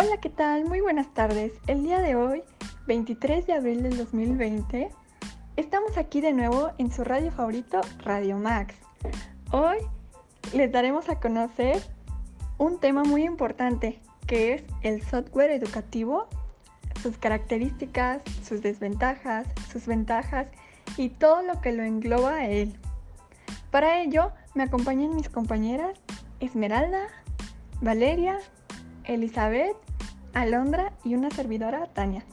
Hola, ¿qué tal? Muy buenas tardes. El día de hoy, 23 de abril del 2020, estamos aquí de nuevo en su radio favorito, Radio Max. Hoy les daremos a conocer un tema muy importante, que es el software educativo, sus características, sus desventajas, sus ventajas y todo lo que lo engloba a él. Para ello, me acompañan mis compañeras Esmeralda, Valeria, Elizabeth, Alondra y una servidora, Tania.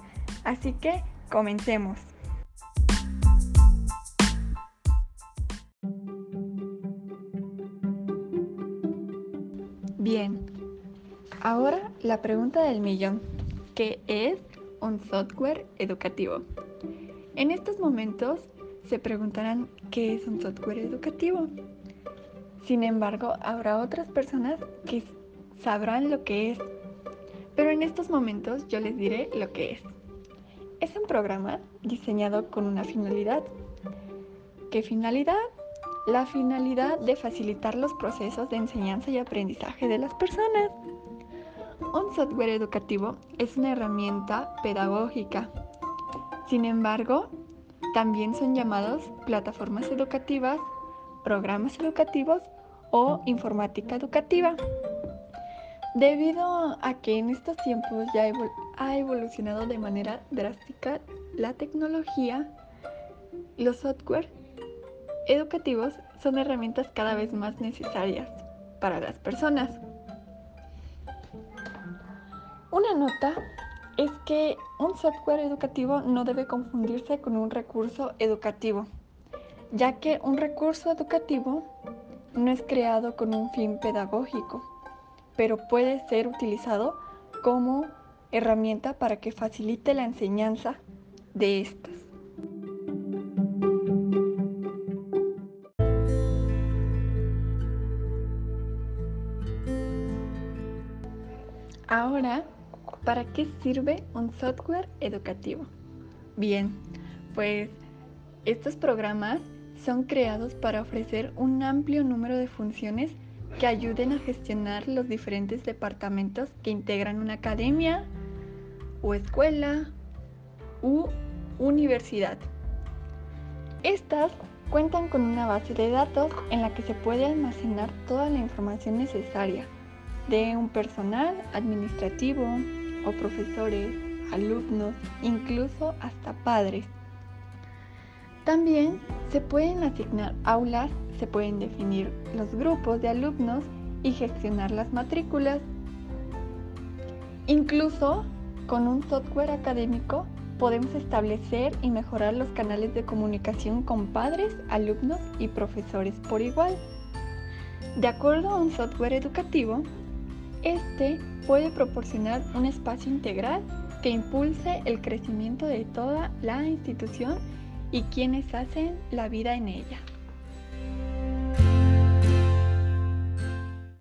Así que comencemos. Bien, ahora la pregunta del millón. ¿Qué es un software educativo? En estos momentos se preguntarán qué es un software educativo. Sin embargo, habrá otras personas que sabrán lo que es. Pero en estos momentos yo les diré lo que es. Es un programa diseñado con una finalidad. ¿Qué finalidad? La finalidad de facilitar los procesos de enseñanza y aprendizaje de las personas. Un software educativo es una herramienta pedagógica. Sin embargo, también son llamados plataformas educativas, programas educativos o informática educativa. Debido a que en estos tiempos ya ha evolucionado de manera drástica la tecnología, los software educativos son herramientas cada vez más necesarias para las personas. Una nota es que un software educativo no debe confundirse con un recurso educativo, ya que un recurso educativo no es creado con un fin pedagógico pero puede ser utilizado como herramienta para que facilite la enseñanza de estas. Ahora, ¿para qué sirve un software educativo? Bien, pues estos programas son creados para ofrecer un amplio número de funciones que ayuden a gestionar los diferentes departamentos que integran una academia o escuela u universidad. Estas cuentan con una base de datos en la que se puede almacenar toda la información necesaria de un personal administrativo o profesores, alumnos, incluso hasta padres. También se pueden asignar aulas se pueden definir los grupos de alumnos y gestionar las matrículas. Incluso con un software académico podemos establecer y mejorar los canales de comunicación con padres, alumnos y profesores por igual. De acuerdo a un software educativo, este puede proporcionar un espacio integral que impulse el crecimiento de toda la institución y quienes hacen la vida en ella.